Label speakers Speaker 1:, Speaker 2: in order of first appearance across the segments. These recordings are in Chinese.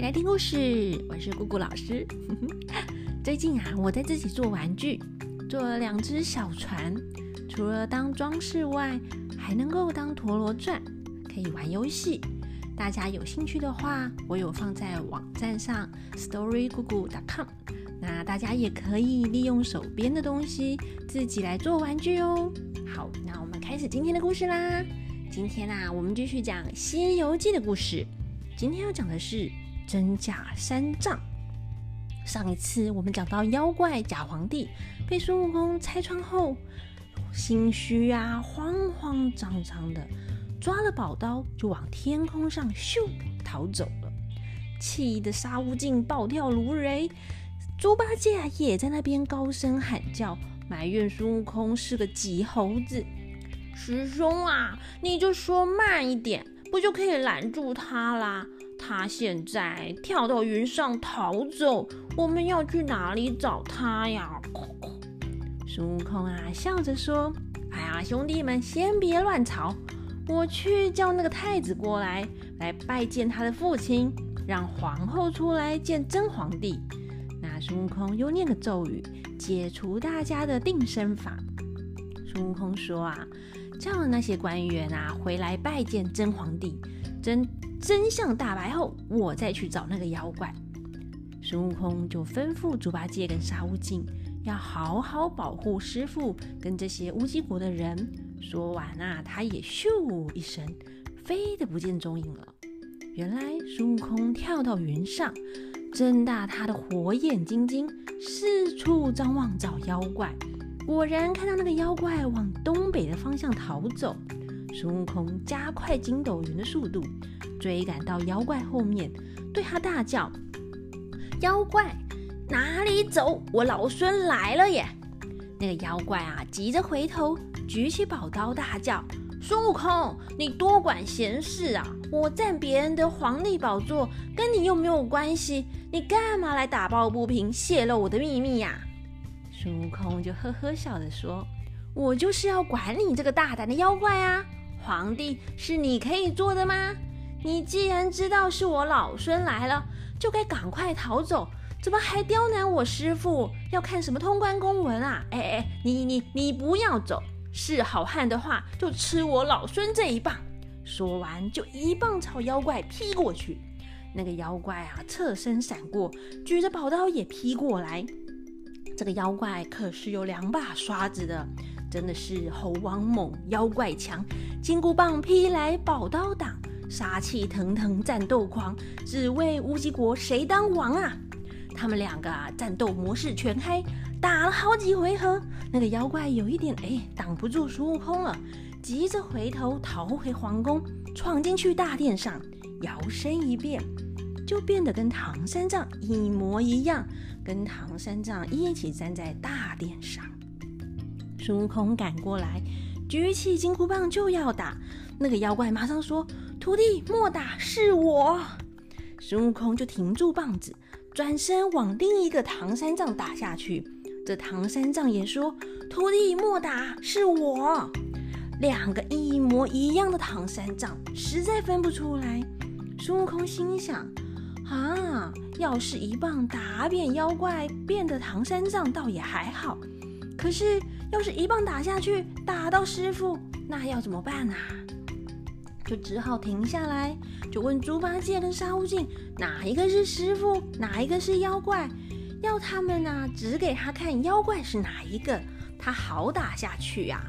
Speaker 1: 来听故事，我是姑姑老师。最近啊，我在自己做玩具，做了两只小船，除了当装饰外，还能够当陀螺转，可以玩游戏。大家有兴趣的话，我有放在网站上 storygugu.com，那大家也可以利用手边的东西自己来做玩具哦。好，那我们开始今天的故事啦。今天啊，我们继续讲《西游记》的故事。今天要讲的是真假三藏。上一次我们讲到妖怪假皇帝被孙悟空拆穿后，心虚啊，慌慌张张的，抓了宝刀就往天空上咻逃走了。气得沙悟净暴跳如雷，猪八戒也在那边高声喊叫，埋怨孙悟空是个急猴子。师兄啊，你就说慢一点，不就可以拦住他啦？他现在跳到云上逃走，我们要去哪里找他呀？孙悟空啊，笑着说：“哎呀，兄弟们，先别乱吵，我去叫那个太子过来，来拜见他的父亲，让皇后出来见真皇帝。”那孙悟空又念个咒语，解除大家的定身法。孙悟空说：“啊。”叫那些官员啊回来拜见真皇帝，真真相大白后，我再去找那个妖怪。孙悟空就吩咐猪八戒跟沙悟净要好好保护师傅跟这些乌鸡国的人。说完啊，他也咻一声飞得不见踪影了。原来孙悟空跳到云上，睁大他的火眼金睛，四处张望找妖怪。果然看到那个妖怪往东北的方向逃走，孙悟空加快筋斗云的速度，追赶到妖怪后面，对他大叫：“妖怪，哪里走？我老孙来了耶！”那个妖怪啊，急着回头，举起宝刀大叫：“孙悟空，你多管闲事啊！我占别人的皇帝宝座，跟你又没有关系，你干嘛来打抱不平，泄露我的秘密呀？”孙悟空就呵呵笑着说：“我就是要管你这个大胆的妖怪啊！皇帝是你可以做的吗？你既然知道是我老孙来了，就该赶快逃走，怎么还刁难我师傅？要看什么通关公文啊？哎哎，你你你不要走！是好汉的话，就吃我老孙这一棒！”说完，就一棒朝妖怪劈过去。那个妖怪啊，侧身闪过，举着宝刀也劈过来。这个妖怪可是有两把刷子的，真的是猴王猛，妖怪强，金箍棒劈来，宝刀挡，杀气腾腾，战斗狂，只为乌鸡国谁当王啊！他们两个啊，战斗模式全开，打了好几回合，那个妖怪有一点哎，挡不住孙悟空了，急着回头逃回皇宫，闯进去大殿上，摇身一变。就变得跟唐三藏一模一样，跟唐三藏一起站在大殿上。孙悟空赶过来，举起金箍棒就要打，那个妖怪马上说：“徒弟莫打，是我。”孙悟空就停住棒子，转身往另一个唐三藏打下去。这唐三藏也说：“徒弟莫打，是我。”两个一模一样的唐三藏实在分不出来。孙悟空心想。啊！要是一棒打扁妖怪，变得唐三藏倒也还好。可是要是一棒打下去，打到师傅，那要怎么办啊？就只好停下来，就问猪八戒跟沙悟净，哪一个是师傅，哪一个是妖怪？要他们呢，指给他看妖怪是哪一个，他好打下去呀。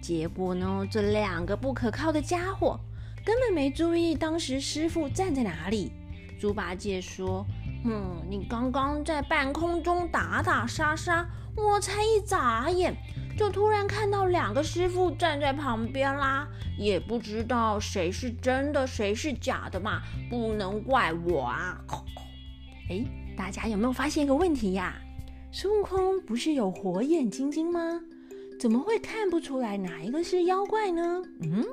Speaker 1: 结果呢，这两个不可靠的家伙根本没注意当时师傅站在哪里。猪八戒说：“嗯，你刚刚在半空中打打杀杀，我才一眨眼，就突然看到两个师傅站在旁边啦，也不知道谁是真的，谁是假的嘛，不能怪我啊。”哎，大家有没有发现一个问题呀？孙悟空不是有火眼金睛吗？怎么会看不出来哪一个是妖怪呢？嗯，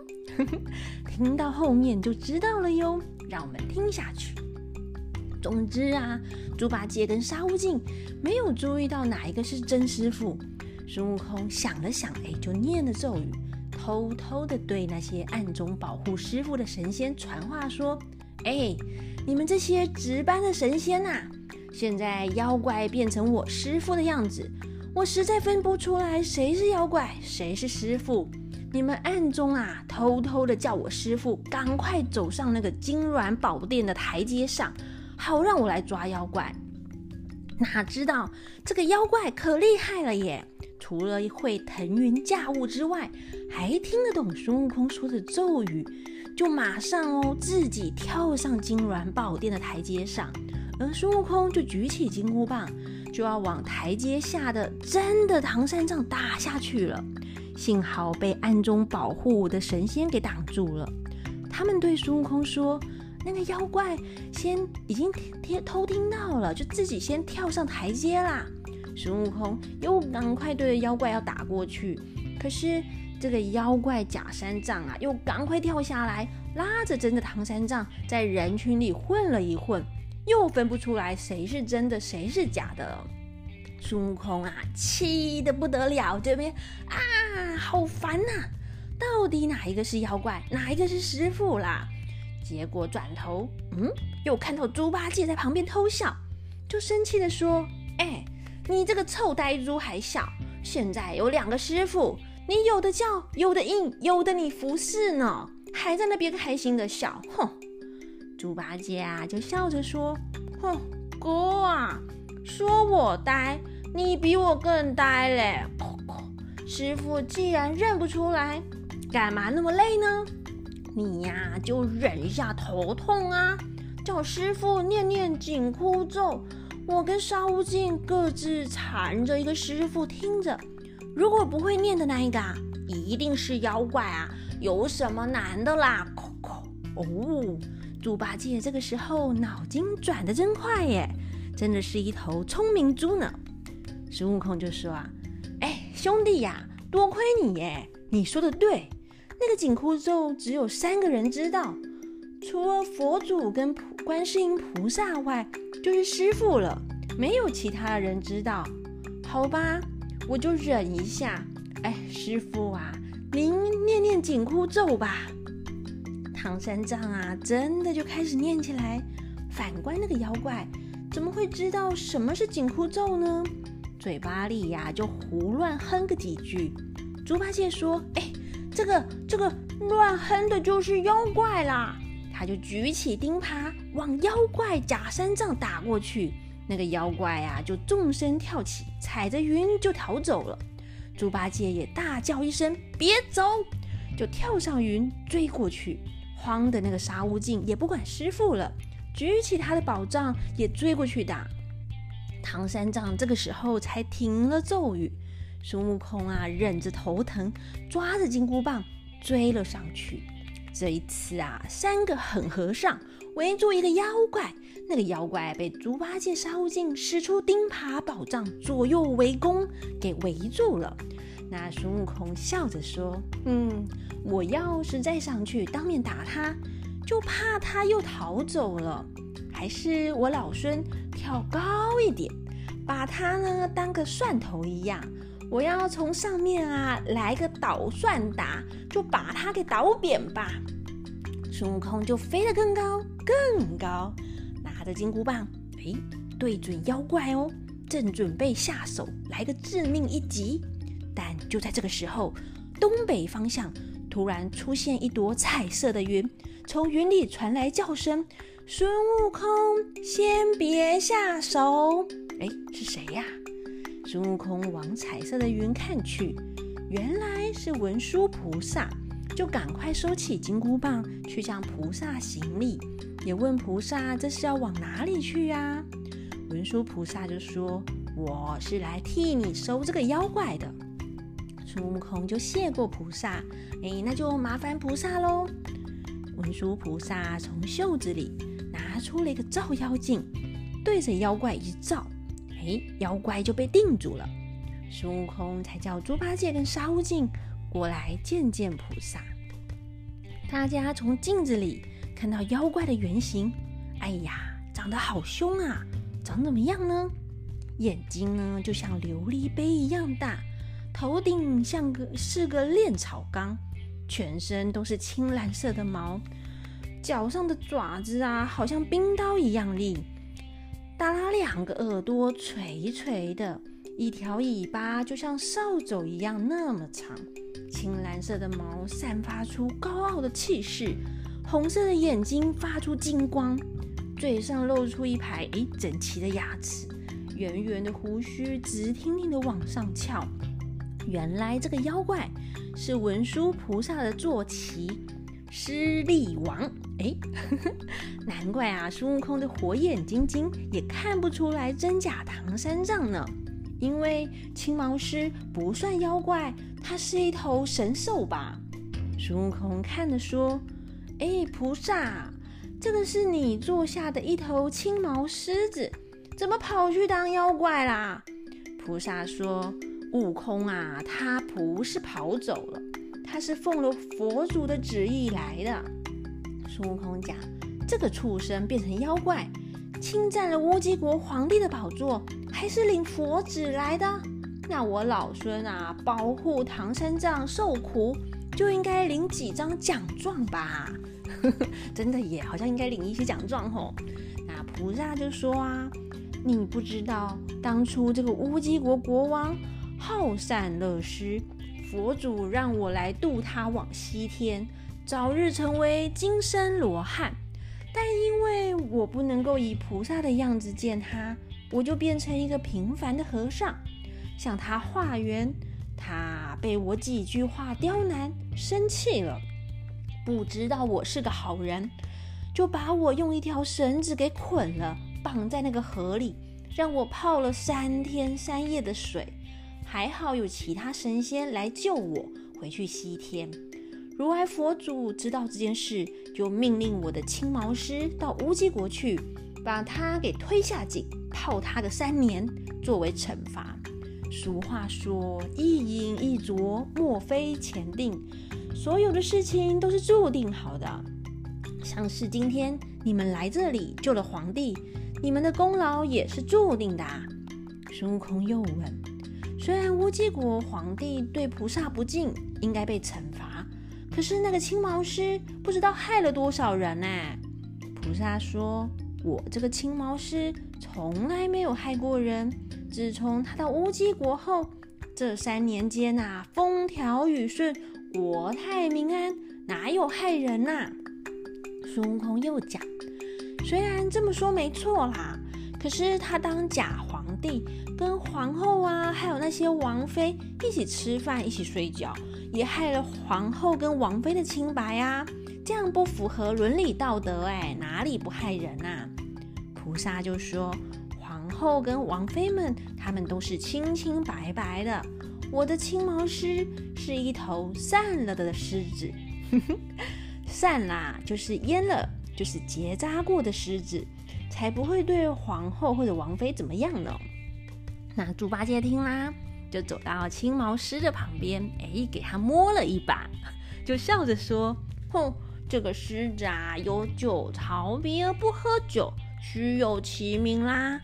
Speaker 1: 听到后面就知道了哟。让我们听下去。总之啊，猪八戒跟沙悟净没有注意到哪一个是真师傅。孙悟空想了想，哎，就念了咒语，偷偷的对那些暗中保护师傅的神仙传话说：“哎，你们这些值班的神仙呐，现在妖怪变成我师傅的样子，我实在分不出来谁是妖怪，谁是师傅。你们暗中啊，偷偷的叫我师傅赶快走上那个金銮宝殿的台阶上，好让我来抓妖怪。哪知道这个妖怪可厉害了耶！除了会腾云驾雾之外，还听得懂孙悟空说的咒语，就马上哦自己跳上金銮宝殿的台阶上，而孙悟空就举起金箍棒，就要往台阶下的真的唐三藏打下去了。幸好被暗中保护的神仙给挡住了。他们对孙悟空说：“那个妖怪先已经听偷听到了，就自己先跳上台阶啦。”孙悟空又赶快对着妖怪要打过去，可是这个妖怪假三藏啊，又赶快跳下来，拉着真的唐三藏在人群里混了一混，又分不出来谁是真的，谁是假的。孙悟空啊，气得不得了，这边啊，好烦呐！到底哪一个是妖怪，哪一个是师傅啦？结果转头，嗯，又看到猪八戒在旁边偷笑，就生气的说：“哎，你这个臭呆猪还笑！现在有两个师傅，你有的叫，有的应，有的你服侍呢，还在那边开心的笑，哼！”猪八戒啊，就笑着说：“哼，哥啊，说我呆。”你比我更呆嘞！师傅既然认不出来，干嘛那么累呢？你呀，就忍一下头痛啊，叫师傅念念紧箍咒。我跟沙悟净各自缠着一个师傅听着。如果不会念的那一个啊，一定是妖怪啊！有什么难的啦？哦，猪八戒这个时候脑筋转得真快耶，真的是一头聪明猪呢。孙悟空就说啊，哎，兄弟呀，多亏你耶！你说的对，那个紧箍咒只有三个人知道，除了佛祖跟菩观世音菩萨外，就是师傅了，没有其他人知道。好吧，我就忍一下。哎，师傅啊，您念念紧箍咒吧。唐三藏啊，真的就开始念起来。反观那个妖怪，怎么会知道什么是紧箍咒呢？嘴巴里呀就胡乱哼个几句。猪八戒说：“哎，这个这个乱哼的就是妖怪啦！”他就举起钉耙往妖怪假三藏打过去。那个妖怪呀就纵身跳起，踩着云就逃走了。猪八戒也大叫一声：“别走！”就跳上云追过去。慌的那个沙悟净也不管师傅了，举起他的宝杖也追过去打。唐三藏这个时候才停了咒语，孙悟空啊忍着头疼，抓着金箍棒追了上去。这一次啊，三个狠和尚围住一个妖怪，那个妖怪被猪八戒、沙悟净使出钉耙宝杖左右围攻，给围住了。那孙悟空笑着说：“嗯，我要是再上去当面打他，就怕他又逃走了。”还是我老孙跳高一点，把他呢当个蒜头一样，我要从上面啊来个捣蒜打，就把它给捣扁吧。孙悟空就飞得更高更高，拿着金箍棒，哎，对准妖怪哦，正准备下手来个致命一击。但就在这个时候，东北方向突然出现一朵彩色的云，从云里传来叫声。孙悟空，先别下手！哎，是谁呀？孙悟空往彩色的云看去，原来是文殊菩萨，就赶快收起金箍棒，去向菩萨行礼，也问菩萨这是要往哪里去呀？文殊菩萨就说：“我是来替你收这个妖怪的。”孙悟空就谢过菩萨，哎，那就麻烦菩萨喽。文殊菩萨从袖子里。拿出了一个照妖镜，对着妖怪一照，哎，妖怪就被定住了。孙悟空才叫猪八戒跟沙悟净过来见见菩萨。大家从镜子里看到妖怪的原型，哎呀，长得好凶啊！长怎么样呢？眼睛呢就像琉璃杯一样大，头顶像个是个炼草缸，全身都是青蓝色的毛。脚上的爪子啊，好像冰刀一样利；耷拉两个耳朵垂垂的，一条尾巴就像扫帚一样那么长。青蓝色的毛散发出高傲的气势，红色的眼睛发出金光，嘴上露出一排诶整齐的牙齿，圆圆的胡须直挺挺的往上翘。原来这个妖怪是文殊菩萨的坐骑狮力王，哎，难怪啊！孙悟空的火眼金睛也看不出来真假唐三藏呢。因为青毛狮不算妖怪，它是一头神兽吧？孙悟空看着说：“哎，菩萨，这个是你坐下的一头青毛狮子，怎么跑去当妖怪啦？”菩萨说。悟空啊，他不是跑走了，他是奉了佛祖的旨意来的。孙悟空讲，这个畜生变成妖怪，侵占了乌鸡国皇帝的宝座，还是领佛旨来的。那我老孙啊，保护唐三藏受苦，就应该领几张奖状吧？真的耶好像应该领一些奖状吼。那菩萨就说啊，你不知道当初这个乌鸡国国王。好善乐施，佛祖让我来渡他往西天，早日成为金身罗汉。但因为我不能够以菩萨的样子见他，我就变成一个平凡的和尚，向他化缘。他被我几句话刁难，生气了，不知道我是个好人，就把我用一条绳子给捆了，绑在那个河里，让我泡了三天三夜的水。还好有其他神仙来救我回去西天。如来佛祖知道这件事，就命令我的青毛狮到乌鸡国去，把他给推下井，泡他个三年，作为惩罚。俗话说：“一饮一啄，莫非前定。”所有的事情都是注定好的。像是今天你们来这里救了皇帝，你们的功劳也是注定的。啊孙悟空又问。虽然乌鸡国皇帝对菩萨不敬，应该被惩罚，可是那个青毛狮不知道害了多少人呢？菩萨说：“我这个青毛狮从来没有害过人。自从他到乌鸡国后，这三年间呐，风调雨顺，国泰民安，哪有害人呐？”孙悟空又讲：“虽然这么说没错啦。”可是他当假皇帝，跟皇后啊，还有那些王妃一起吃饭，一起睡觉，也害了皇后跟王妃的清白啊！这样不符合伦理道德，哎，哪里不害人呐？菩萨就说：皇后跟王妃们，他们都是清清白白的。我的青毛狮是一头散了的狮子，散啦，就是阉了，就是结扎过的狮子。才不会对皇后或者王妃怎么样呢？那猪八戒听啦，就走到青毛狮的旁边，哎，给他摸了一把，就笑着说：“哼，这个狮子啊，有酒槽鼻而不喝酒，虚有其名啦。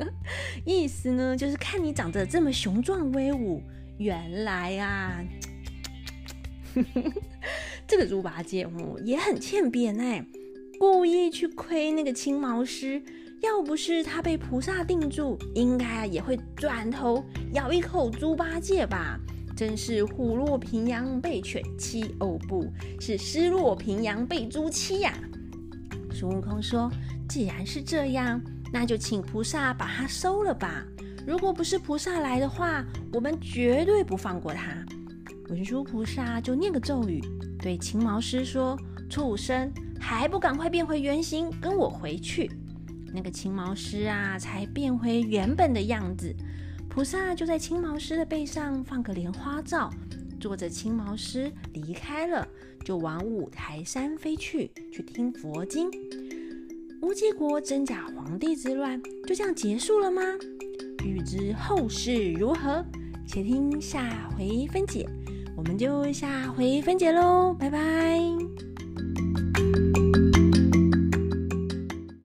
Speaker 1: 意思呢，就是看你长得这么雄壮威武，原来啊，这个猪八戒哦，也很欠扁哎。”故意去亏那个青毛狮，要不是他被菩萨定住，应该也会转头咬一口猪八戒吧？真是虎落平阳被犬欺，哦，不是失落平阳被猪欺呀！孙悟空说：“既然是这样，那就请菩萨把他收了吧。如果不是菩萨来的话，我们绝对不放过他。”文殊菩萨就念个咒语，对青毛狮说：“畜生！”还不赶快变回原形，跟我回去！那个青毛狮啊，才变回原本的样子。菩萨就在青毛狮的背上放个莲花罩，坐着青毛狮离开了，就往五台山飞去，去听佛经。乌鸡国真假皇帝之乱就这样结束了吗？欲知后事如何，且听下回分解。我们就下回分解喽，拜拜。